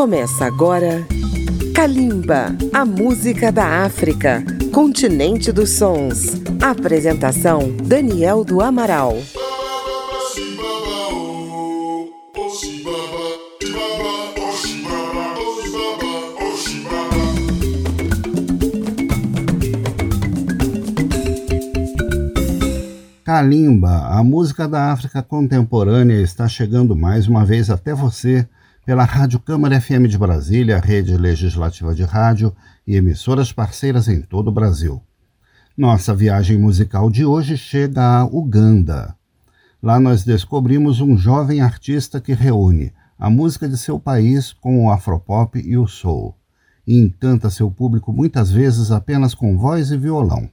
Começa agora Kalimba, a música da África, continente dos sons. Apresentação Daniel do Amaral. Kalimba, a música da África contemporânea, está chegando mais uma vez até você pela Rádio Câmara FM de Brasília, rede legislativa de rádio e emissoras parceiras em todo o Brasil. Nossa viagem musical de hoje chega a Uganda. Lá nós descobrimos um jovem artista que reúne a música de seu país com o afropop e o soul, e encanta seu público muitas vezes apenas com voz e violão.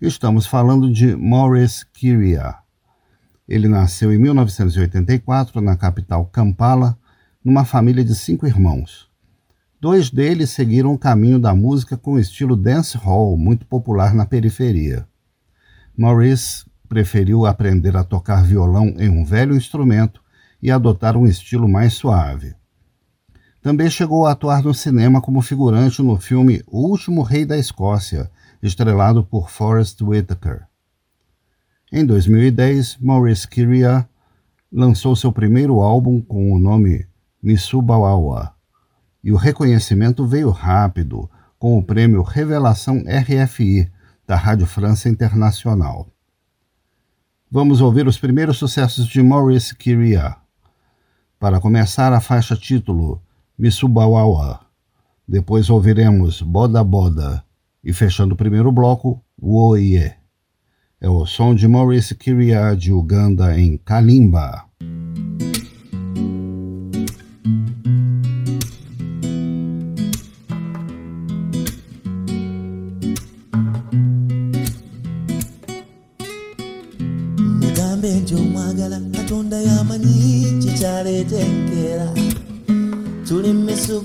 Estamos falando de Maurice Kiria. Ele nasceu em 1984 na capital Kampala, numa família de cinco irmãos. Dois deles seguiram o caminho da música com o estilo dancehall, muito popular na periferia. Maurice preferiu aprender a tocar violão em um velho instrumento e adotar um estilo mais suave. Também chegou a atuar no cinema como figurante no filme O Último Rei da Escócia, estrelado por Forrest Whitaker. Em 2010, Maurice Kiria lançou seu primeiro álbum com o nome Misubawawa, e o reconhecimento veio rápido, com o prêmio Revelação RFI da Rádio França Internacional. Vamos ouvir os primeiros sucessos de Maurice Kiria. Para começar, a faixa título Misubawawa. Depois ouviremos Boda Boda e fechando o primeiro bloco, Woye. É o som de Maurice Kiria de Uganda em Kalimba.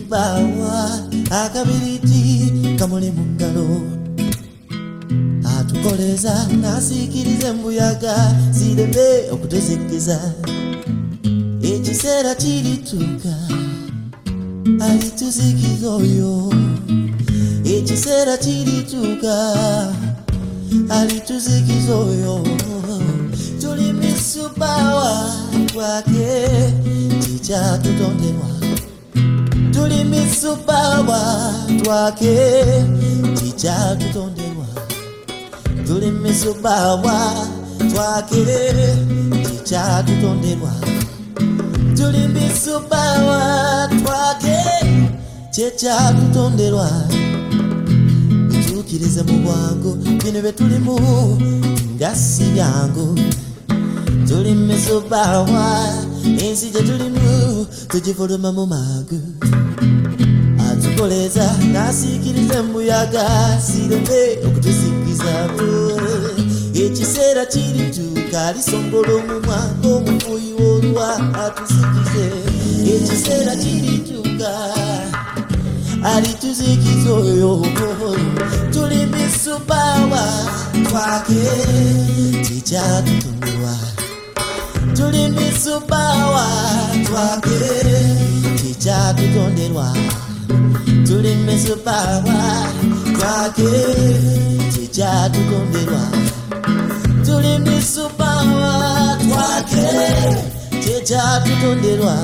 Misubaawa akabiriti kamuli mu ngalo atukoleza n'asiikiriza embuyaga zireme okutuzikkiza ekiseera kirituuka. Alituzikiza oyo. Ekiseera kirituuka. Alituzikiza oyo. Tuli misubawa twake. Kikyatutonderwa tuli misupawa twake tichatutonderwa tuli misupawa twake tichatutonderwa tuli misupawa twake chechakutonderwa tukirize mu bwangu bino byetulimu ngasi yangu. Tuli misubawa ensi gyetulimu tugifuluma mu magu. tukoleeza nasiikirize mubuyaga sireme okutusikizamu ekiseera kiri tukalisongola omumwa ng'omufuuyi w'oluwa atusikize. Ekiseera kiri tuka alituzikiza oyo tuli misupawa twake tekyatutumulwa tuli misupawa twake tekyatutonderwa. tulimeze pawa kwake tija tukomberwa tulimisupawa kwake tija tutonderwa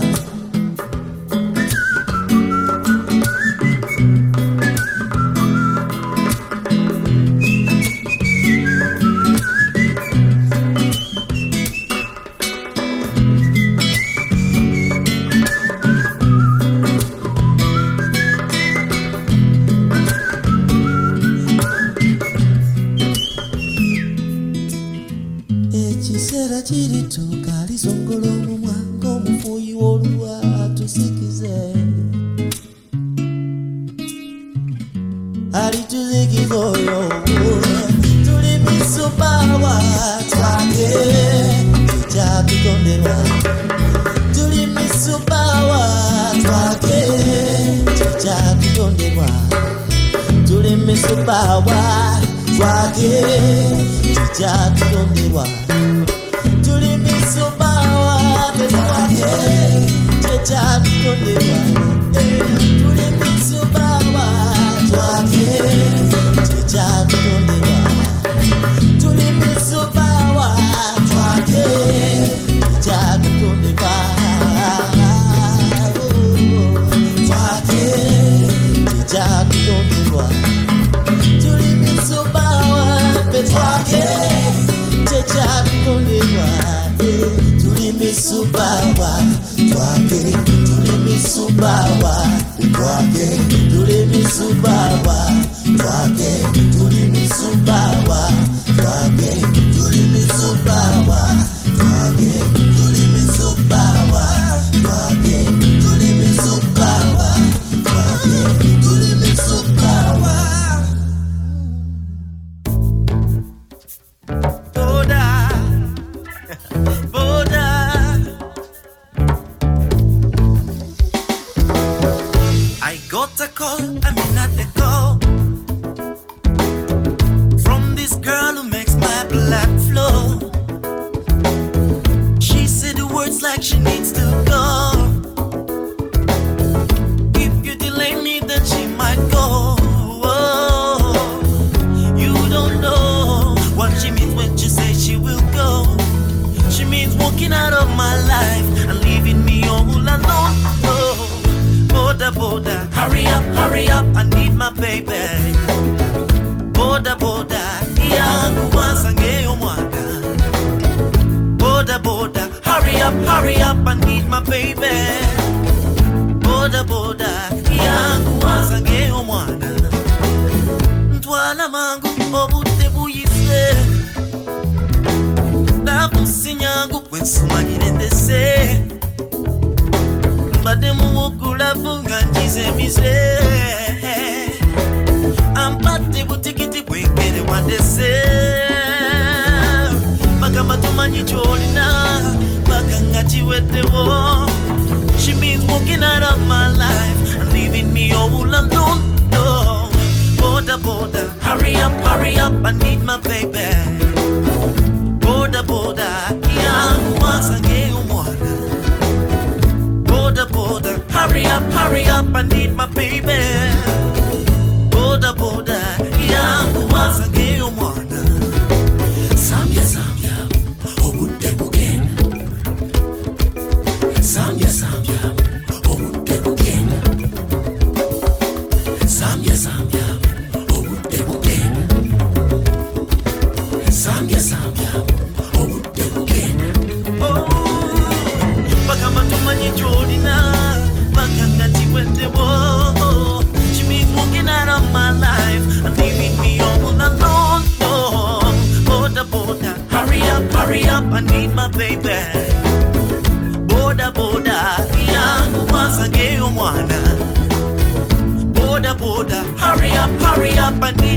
akidondulwa tulimisobawa petwake chechakidondulwa eh. tulimisobawa twake. Tulimisobawa twake. Tulimisobawa twake. Tulimisobawa twake. Tulimisobawa twake. Wandese bagamba tumanyi kyolina baga nga kiweddewo She means walking out of my life and leaving me all alone. No, border, border, hurry up, hurry up, I need my baby. Border, border, young once again, water. Border, border, hurry up, hurry up, I need my baby. Border, border, young once again, morning. Some, yeah.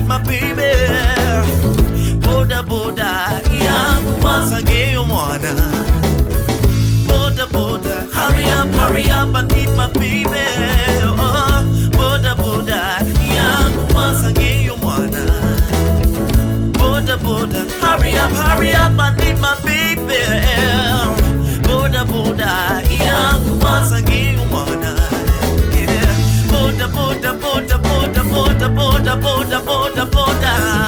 my baby. Boda boda yangu masangeyo mwana boda boda hurry up hurry up i need my baby. Oh, boda boda boda boda hurry up hurry up i need my baby. Boda boda yangu masangeyo mwana boda boda boda boda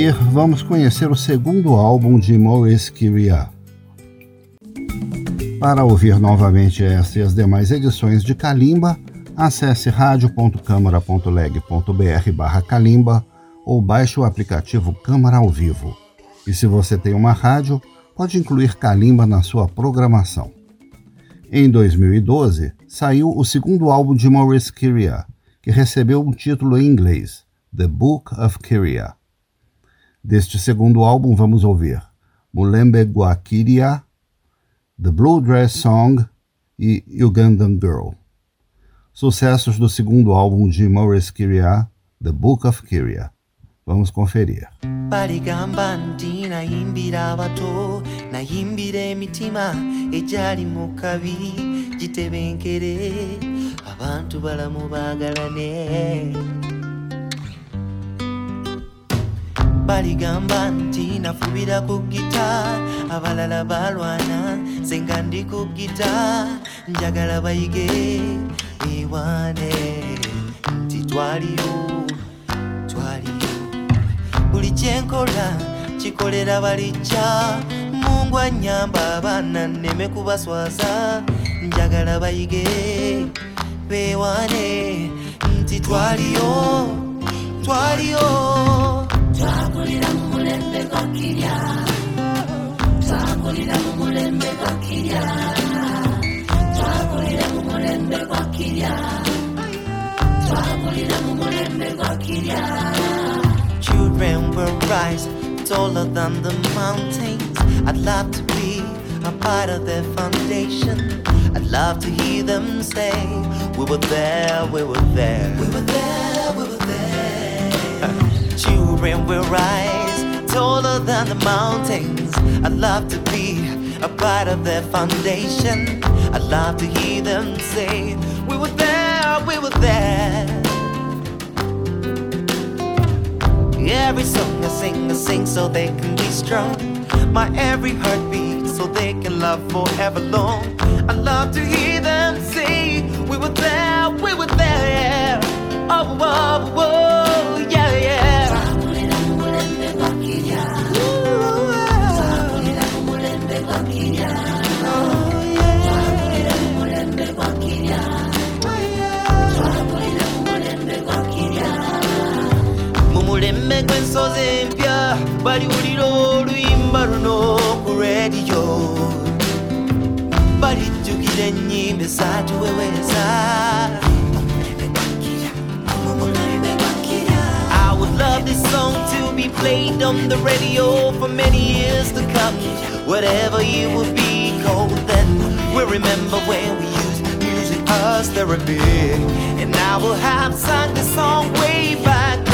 seguir, vamos conhecer o segundo álbum de Maurice Kyria. Para ouvir novamente esta e as demais edições de Kalimba, acesse radio.câmara.leg.br barra Kalimba ou baixe o aplicativo Câmara ao Vivo. E se você tem uma rádio, pode incluir Kalimba na sua programação. Em 2012, saiu o segundo álbum de Maurice Kyria, que recebeu um título em inglês, The Book of Kyria. Deste segundo álbum vamos ouvir Mulembe Guakiria, The Blue Dress Song e Ugandan Girl. Sucessos do segundo álbum de Maurice Kyria, The Book of Kyria. Vamos conferir. baligamba nti nayimbira abato nayimbira emitima egyali mu kabi gitebenkere abantu balamu baagalane baligamba nti nafubira ku gita abalala balwana senga ndi ku gita njagala bayige ewane nti twaliyo twaliyo. Buli kyenkola kikolera balijja mungu anyamba abaana nneme kubaswaza. Njagala bayige bewane nti twaliyo twaliyo Children will rise taller than the mountains. I'd love to be a part of their foundation. I'd love to hear them say, We were there, we were there. We were there. Children will rise taller than the mountains. I'd love to be a part of their foundation. I'd love to hear them say, We were there, we were there. Every song I sing, I sing so they can be strong. My every heartbeat, so they can love forever long. I love to hear them say, We were there, we were there. Oh, oh, oh, yeah, yeah. Mulembe gw'ensozi empya baliwulira oluyimba luno ku rediyo balijjukira ennyimba I would love this song to be played on the radio for many years to come. Whatever it would be called then, we'll remember when we used music as therapy. And now we'll have sung the song way back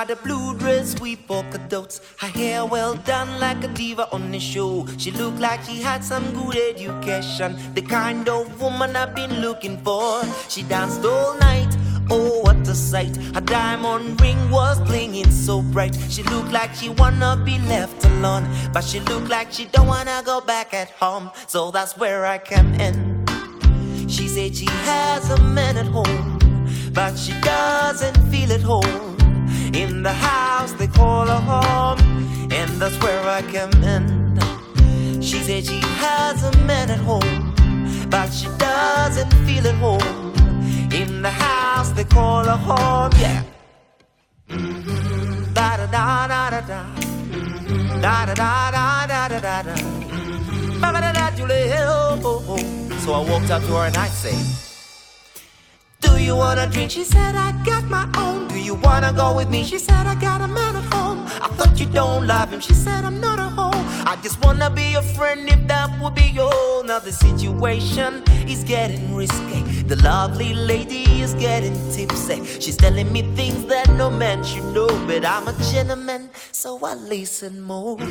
Had a blue dress with polka dots, her hair well done like a diva on the show. She looked like she had some good education, the kind of woman I've been looking for. She danced all night, oh what a sight! Her diamond ring was clinging so bright. She looked like she wanna be left alone, but she looked like she don't wanna go back at home. So that's where I come in. She said she has a man at home, but she doesn't feel at home. In the house they call her home, and that's where I come in. She said she has a man at home, but she doesn't feel at home. In the house they call her home, yeah. Mm-hmm. Da da da da da da. Da da da da da da da da. Ba ba da da Julie, oh, oh. So I walked up to her and I say, Do you wanna drink? She said, I got my own. Do you wanna go with me? She said, I got a man at home. I thought you don't love him. She said, I'm not a hoe. I just wanna be your friend if that would be your. Now the situation is getting risky. The lovely lady is getting tipsy. She's telling me things that no man should know. But I'm a gentleman, so I listen more.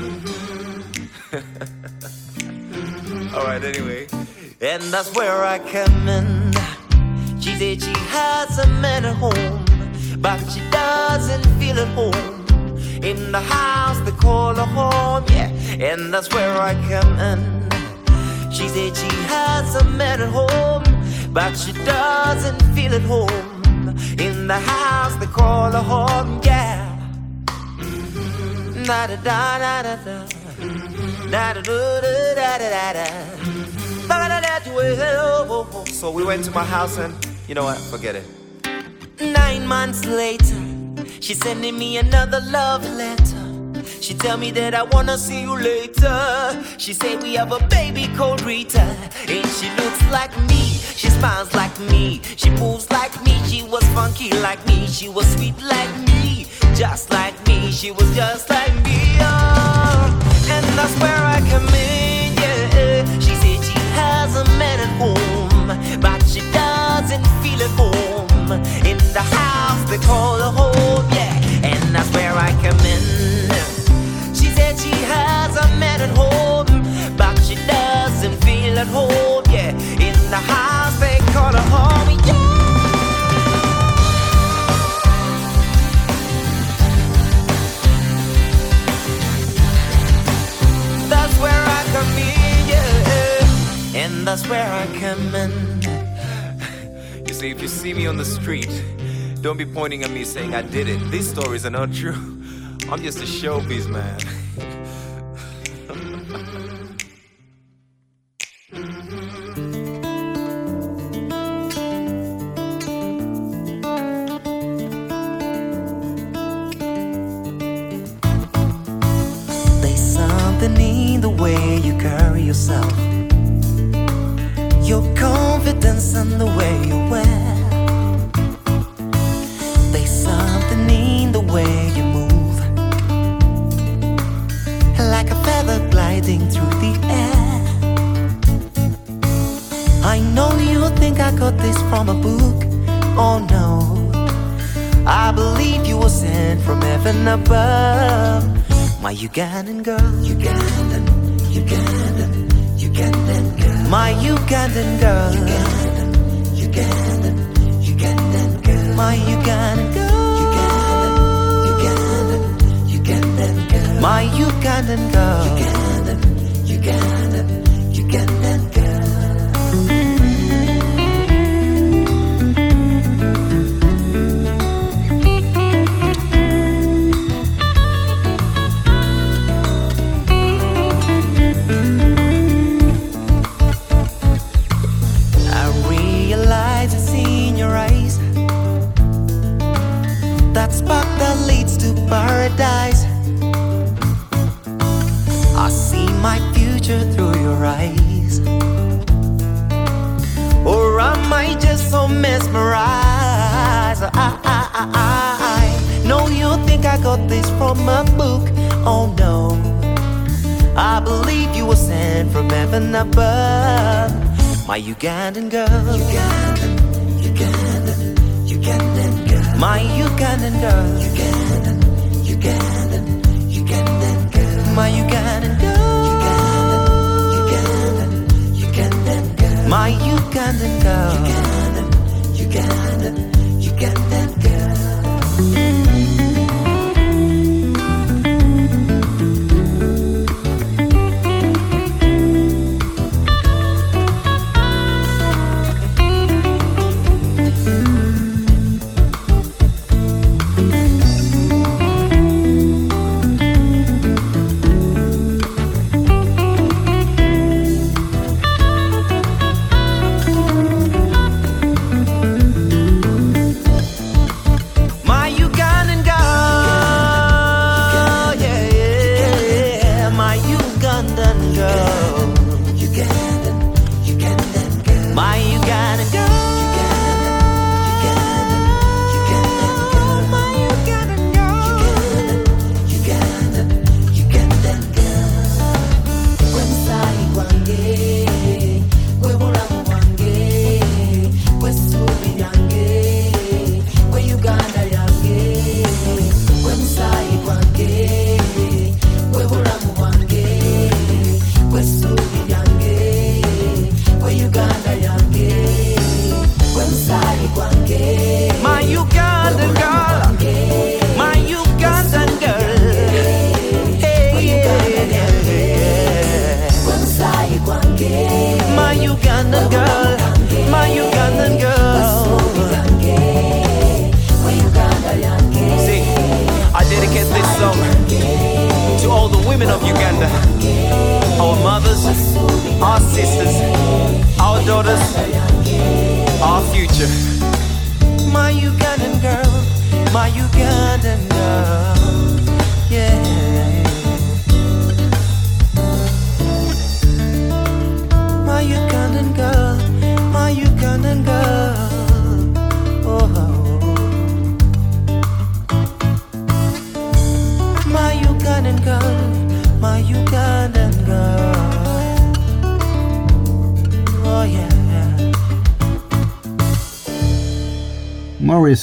Alright, anyway. And that's where I come in. She said she has a man at home, but she doesn't feel at home. In the house they call her home, yeah, and that's where I come in. She said she has a man at home, but she doesn't feel at home. In the house they call her home, yeah. Da da da da da da. Da da da da da da. So we went to my house and you know what? Forget it. Nine months later, she's sending me another love letter. She tell me that I wanna see you later. She say we have a baby called Rita, and she looks like me. She smiles like me. She moves like me. She was funky like me. She was sweet like me, just like me. She was just like me. Oh, and that's where I come in. Has a man at home, but she doesn't feel at home. In the house they call her home, yeah, and that's where I come in. She said she has a man at home, but she doesn't feel at home, yeah. In the house that's where I come in. You see, if you see me on the street, don't be pointing at me saying I did it. These stories are not true. I'm just a showbiz man. I just so mesmerized? I, I, I, I know you think I got this from a book Oh no I believe you were sent from heaven above. My Ugandan girl. Ugandan, Ugandan, Ugandan girl. My Ugandan girl. Ugandan, Ugandan, Ugandan girl. My Ugandan girl. My Ugandan girl. Ugandan, Ugandan, Ugandan girl.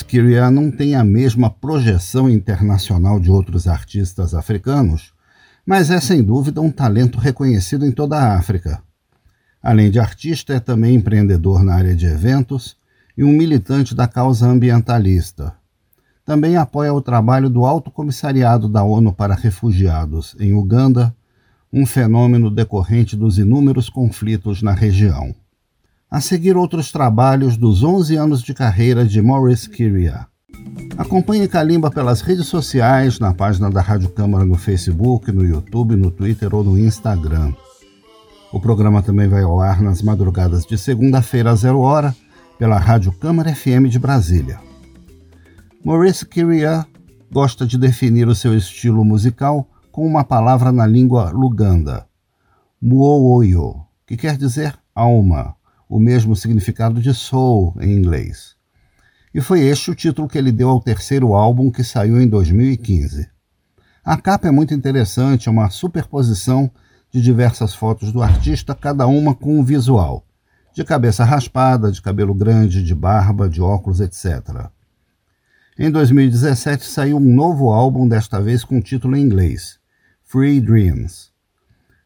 Kyria não tem a mesma projeção internacional de outros artistas africanos, mas é sem dúvida um talento reconhecido em toda a África. Além de artista, é também empreendedor na área de eventos e um militante da causa ambientalista. Também apoia o trabalho do Alto Comissariado da ONU para Refugiados em Uganda, um fenômeno decorrente dos inúmeros conflitos na região. A seguir, outros trabalhos dos 11 anos de carreira de Maurice Kyria. Acompanhe Kalimba pelas redes sociais, na página da Rádio Câmara no Facebook, no YouTube, no Twitter ou no Instagram. O programa também vai ao ar nas madrugadas de segunda-feira a zero hora pela Rádio Câmara FM de Brasília. Maurice Kyria gosta de definir o seu estilo musical com uma palavra na língua luganda, muoyo, que quer dizer alma, o mesmo significado de soul em inglês. E foi este o título que ele deu ao terceiro álbum que saiu em 2015. A capa é muito interessante, é uma superposição de diversas fotos do artista, cada uma com um visual. De cabeça raspada, de cabelo grande, de barba, de óculos, etc. Em 2017 saiu um novo álbum, desta vez com título em inglês, Free Dreams.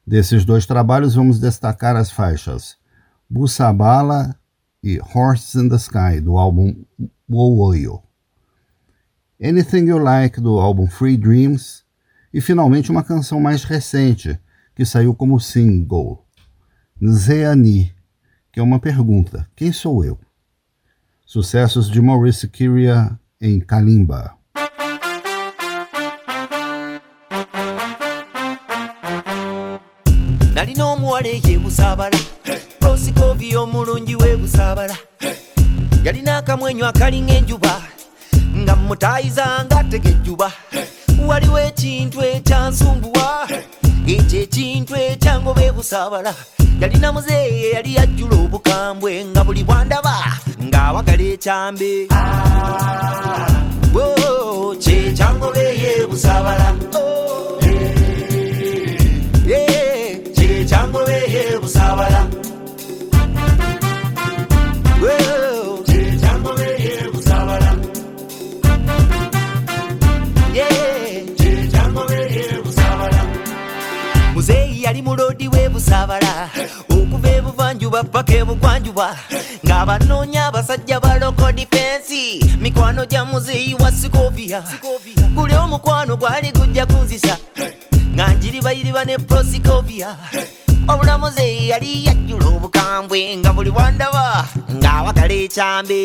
Desses dois trabalhos vamos destacar as faixas Busabala e Horses in the Sky, do álbum Wowoyo. Anything You Like, do álbum Free Dreams, e finalmente uma canção mais recente, que saiu como single, Nzeani, que é uma pergunta: quem sou eu? Sucessos de Maurice Kyria em Kalimba. omuwala eyebusaabala prosikovi omulungi webusaabala yalina akamwenyu akalinga enjuba nga mutayizanga tegejjuba waliwo ekintu ekyansumbuwa ekyo ekintu ekyangoba ebusaabala yalina muzeeye yali yajjula obukambwe nga buli bwandaba ng'awagala ekyambe. Whoa, kyekyangoba eyebusaabala Oh. Yeah, kyekyangoba eyebusaabala Whoa, kyekyangoba eyebusaabala muzeeyi yali mulodi w'ebusaabala okuva ebuvanjuba paka ebugwanjuba ng'abanoonya abasajja ba loko difensi mikwano gya muzeeyi wa sikovia. Guli omukwano gwali gujja kunzisa. Nga njiribayiriba ne prosikovia obula obulamuzi yali yajjula obukambwe nga buli wandaba ng'awagala ekyambi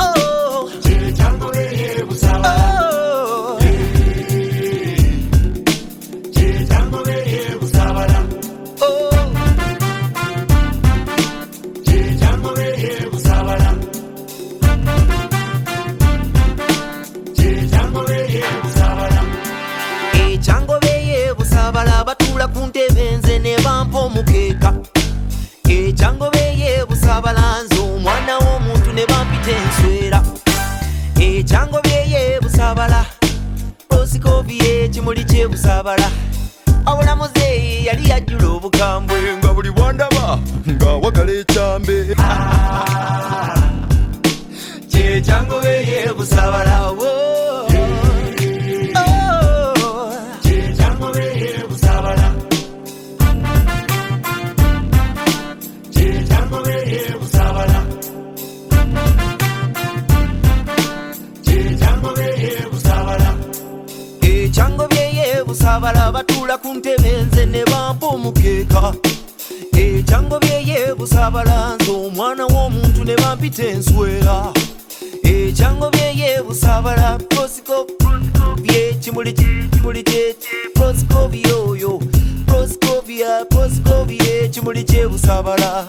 Oh. oh. Ku ntebe nze ne bampa omukeeka ekyangobe yebusaabala nze omwana w'omuntu ne bampita enswera. Ekyangobe yebusaabala osikobi ekimuli kyebusaabala obulamuze yali yajjula obukambwe. Nga buli bwandaba ng'awagala ekyambe. Kyekyangobe yebusaabala nsabala batula ku ntebe nze ne bampa omukeeka ekyango byeyeebusabala nze omwana w'omuntu ne bampita enswera. Ekyango byeyeebusabala prosiko byekimuli kimuli kyeki prosikobi oyo prosikobia prosikobi ekimuli kyebusabala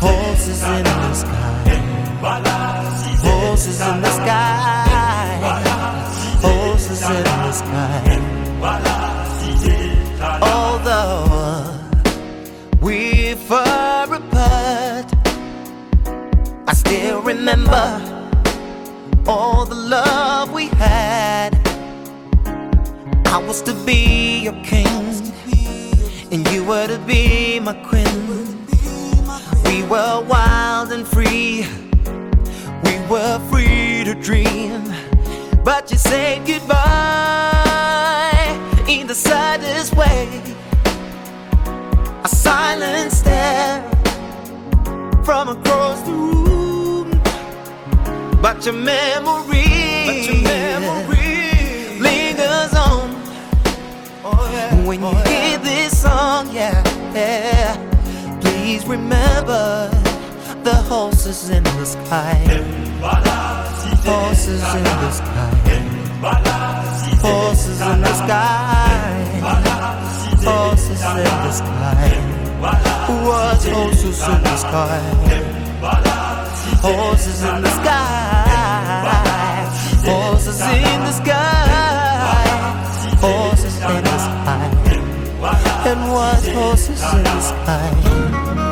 Horses in the sky. Horses in the sky. Horses in the sky. Although uh, we're far apart, I still remember all the love we had. I was to be your king, and you were to be my queen. We were wild and free, we were free to dream. But you said goodbye in the saddest way. A silent stare from across the room. But your memory, but your memory lingers on. Oh, yeah. When you oh, yeah. hear this song, yeah, yeah, please remember the horses in the sky. Horses in the sky. Horses in the sky. Horses in the sky. What's horses in the sky? Horses in the sky. Horses in the sky. Horses in the sky. And what horses in the sky?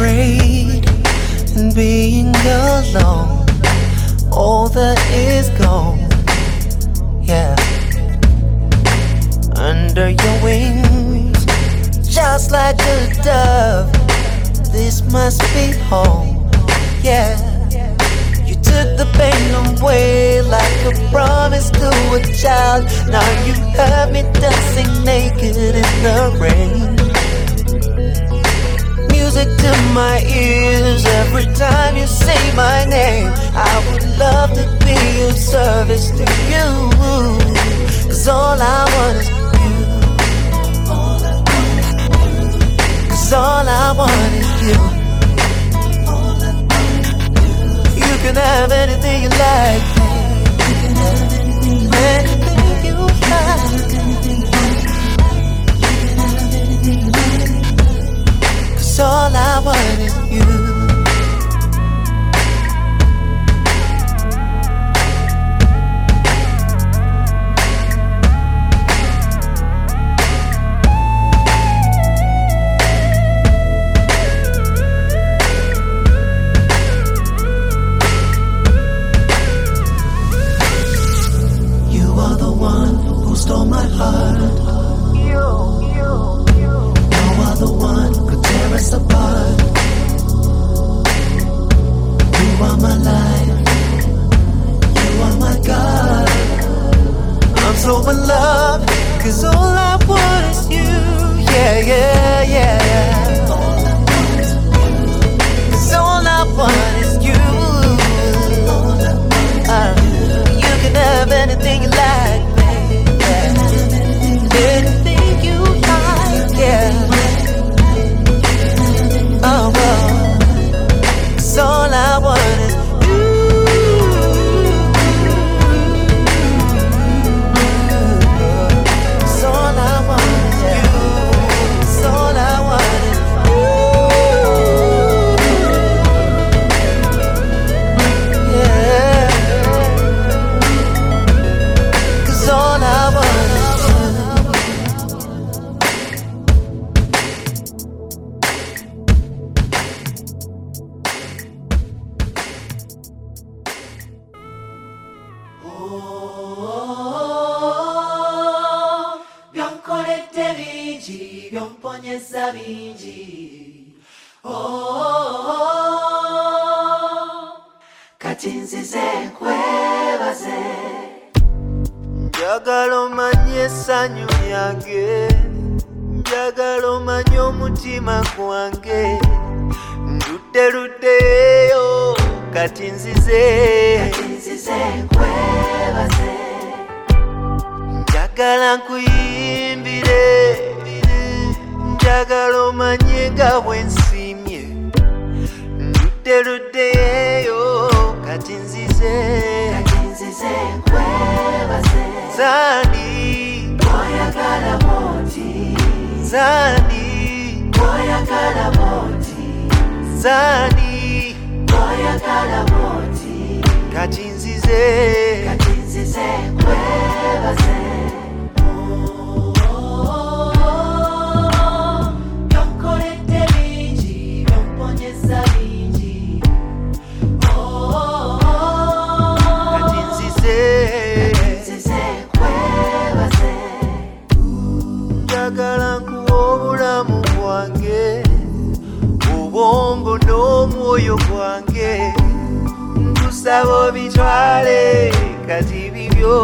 afraid and being alone. All that is gone, yeah. Under your wings, just like a dove. This must be home, yeah. You took the pain away like a promise to a child. Now you have me dancing naked in the rain music to my ears every time you say my name. I would love to be of service to you. Cause all I want is you. Cause all I want is you. You can have anything you like. Man. 돌아버린 mutima gwange. Ndudde luddeyo kati nzize. Njagala nkuyimbire njagala omanye nga bwe nsiimye ndudde luddeyo kati nzize. Zani zani oyagala boti zani. Oyagala boti katinzize katinzize kwebaze Moyo kwange, nkusaba obitwale kati bibyo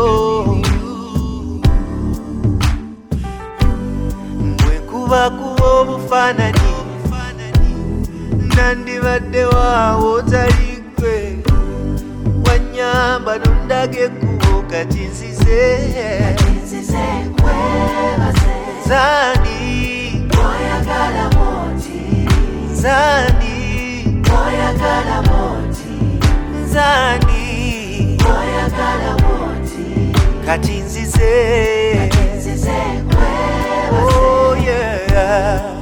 bwekubakuba obufaananyi nandibadde waawo otali gwe wanyamba nondaga ekkubo kati nzize. Zani. Zani oyagala moti nzani? Oyagala moti kati nzize kati nzize kwebaze oh yeah.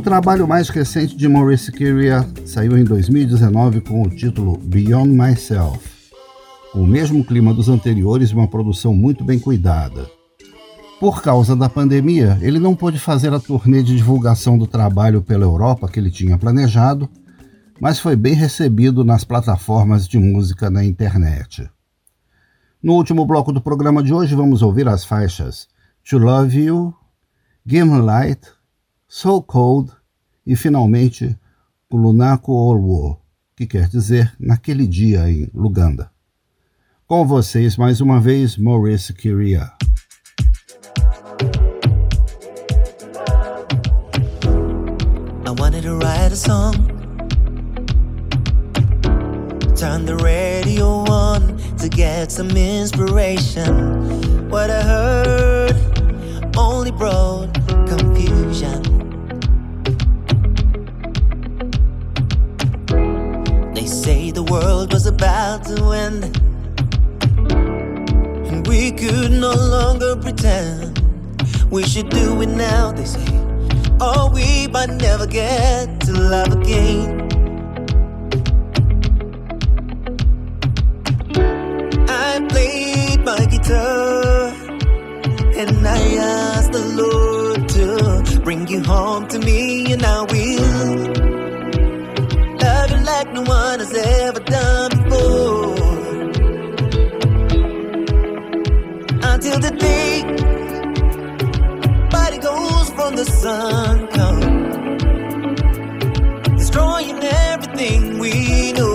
Trabalho mais recente de Maurice Kyria saiu em 2019 com o título Beyond Myself. Com o mesmo clima dos anteriores e uma produção muito bem cuidada. Por causa da pandemia, ele não pôde fazer a turnê de divulgação do trabalho pela Europa que ele tinha planejado, mas foi bem recebido nas plataformas de música na internet. No último bloco do programa de hoje, vamos ouvir as faixas To Love You, Give Me Light, So Cold e, finalmente, Kulunako Olwo, que quer dizer naquele dia em Luganda. Com vocês, mais uma vez, Maurice Kyria. I wanted to write a song. Turn the radio on to get some inspiration. What I heard only brought confusion. Say the world was about to end, and we could no longer pretend. We should do it now, they say. Or we might never get to love again. I played my guitar and I asked the Lord to bring you home to me, and I will like no one has ever done before. Until the day body goes from the sun comes, destroying everything we know.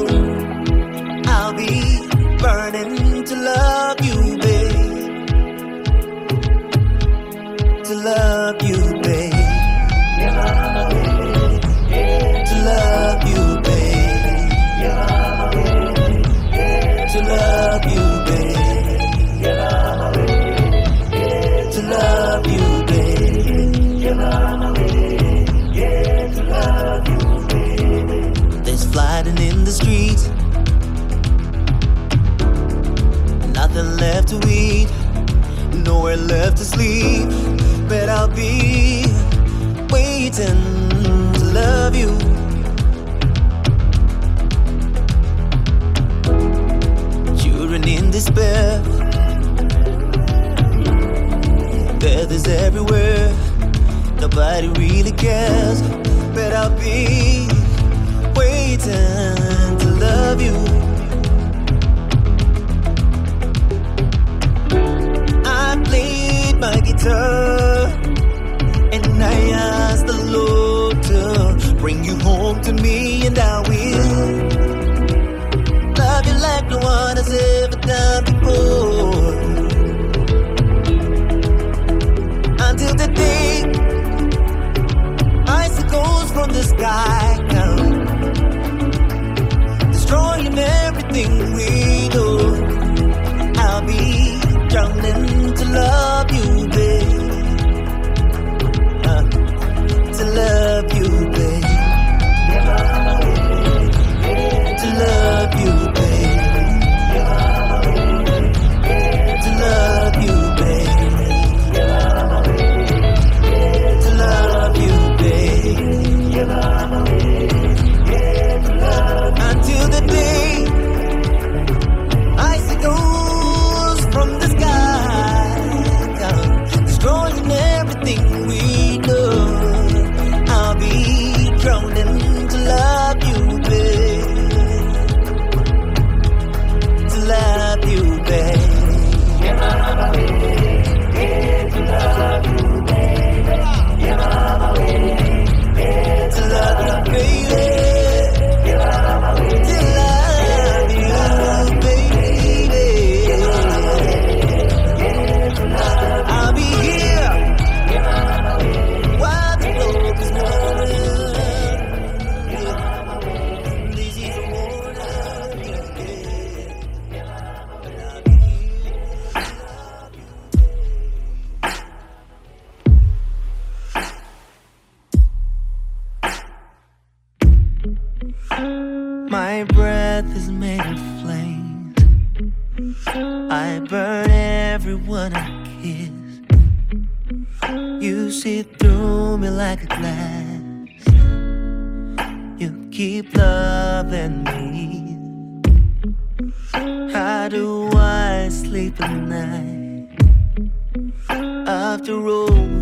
Sleep. But I'll be waiting to love you. Children in despair, death is everywhere. Nobody really cares, but I'll be waiting to love you. My guitar and I ask the Lord to bring you home to me, and I will love you like no one has ever done before. Until the day icicles from the sky come, destroying everything we know. I'll be drowning to love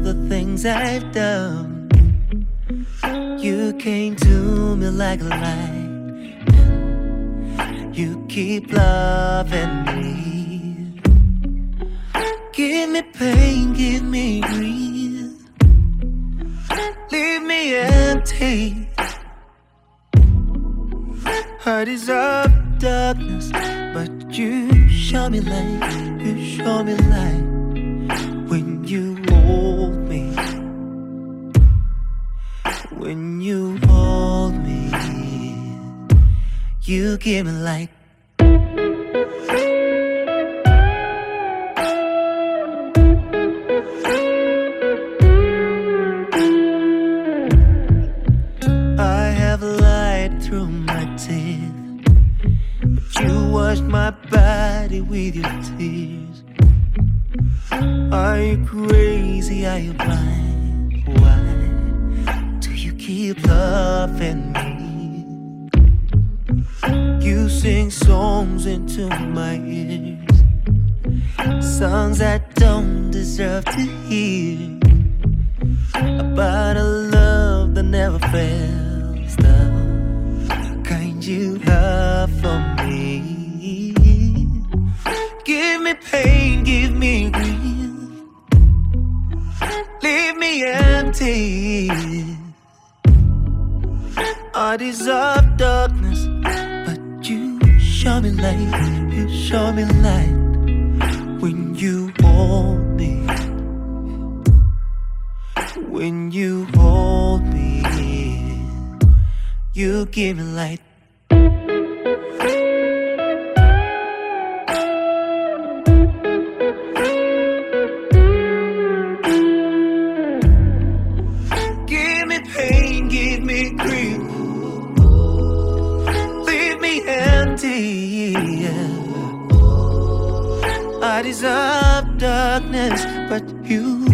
the things I've done, you came to me like a light. You keep loving me. Give me pain, give me grief. Leave me empty. Heart is up darkness, but you show me light. You show me light you give me light. I have lied through my teeth. you washed my body with your tears. Are you crazy? Are you blind? Why do you keep loving me? You sing songs into my ears, songs I don't deserve to hear about a love that never fails. The kind you have for me. Give me pain, give me grief. Leave me empty. I deserve darkness, show me light. You show me light when you hold me. When you hold me, you give me light. Darkness, but you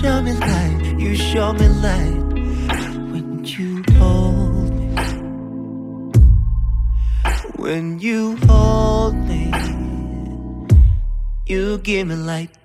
show me light. You show me light when you hold me. When you hold me, you give me light.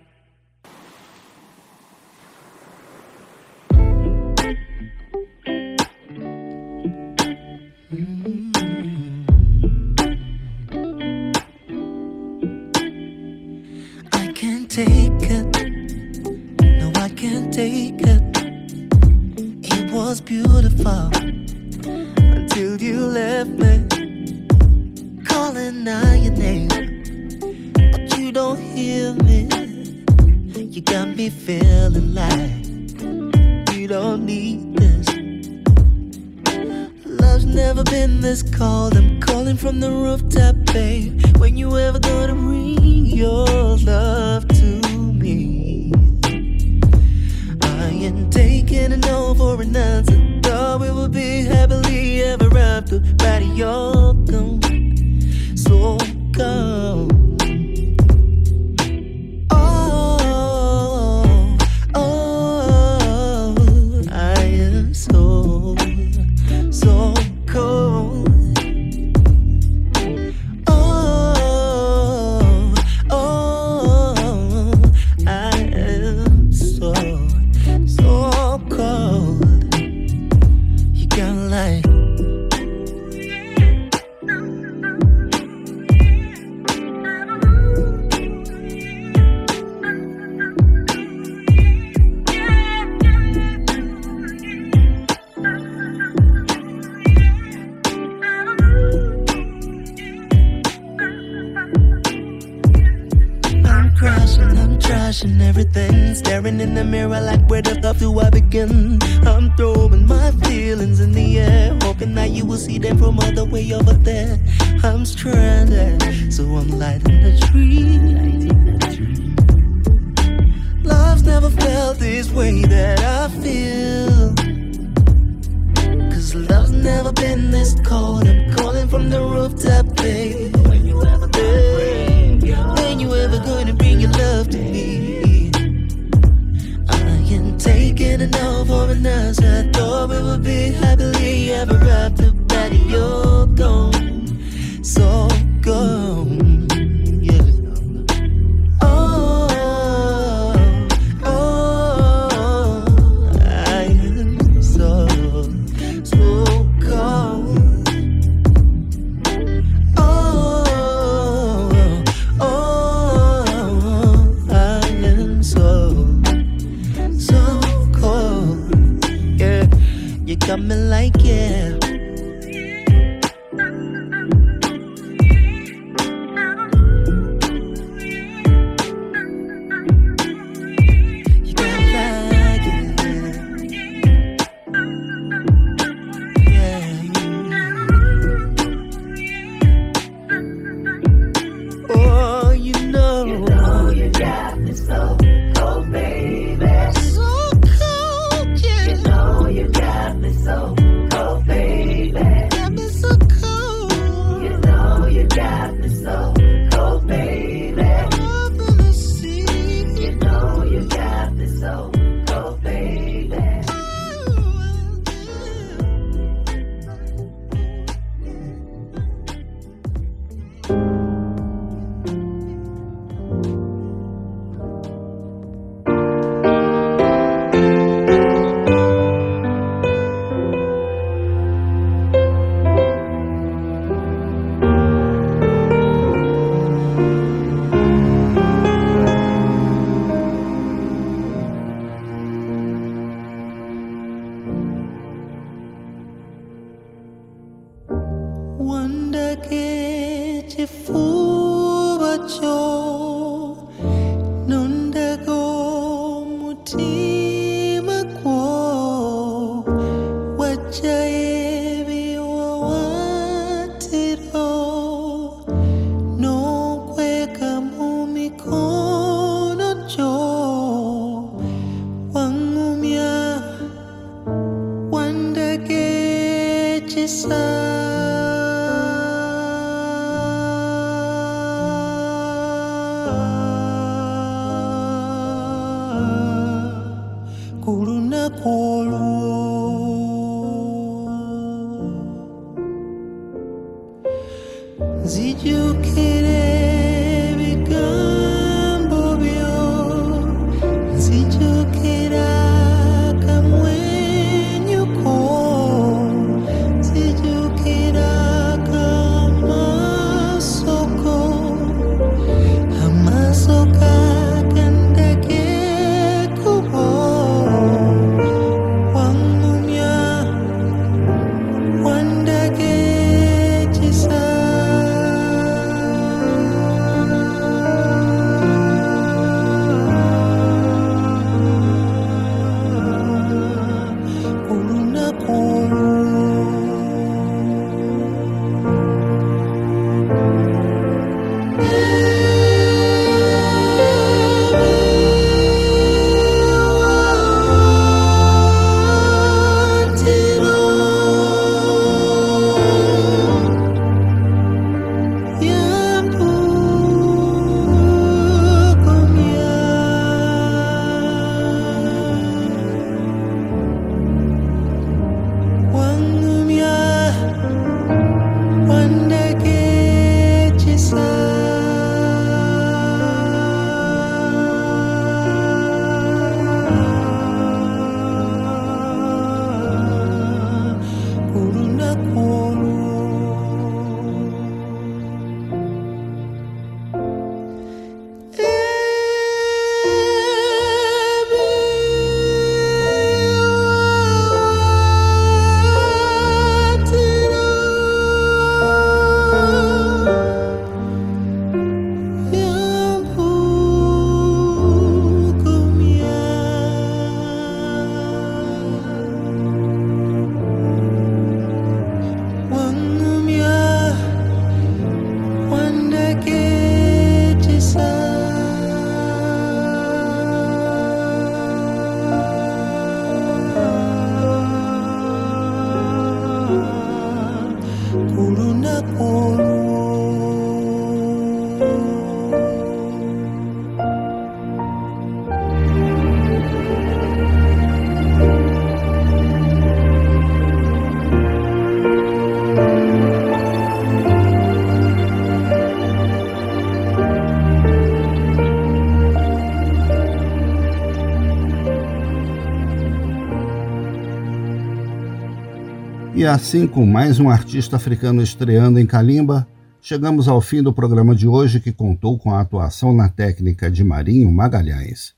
E assim, com mais um artista africano estreando em Kalimba, chegamos ao fim do programa de hoje que contou com a atuação na técnica de Marinho Magalhães.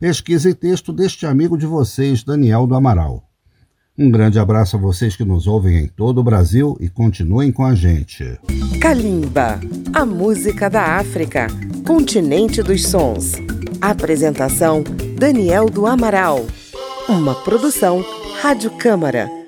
Pesquisa e texto deste amigo de vocês, Daniel do Amaral. Um grande abraço a vocês que nos ouvem em todo o Brasil e continuem com a gente. Kalimba, a música da África, continente dos sons. Apresentação: Daniel do Amaral. Uma produção Rádio Câmara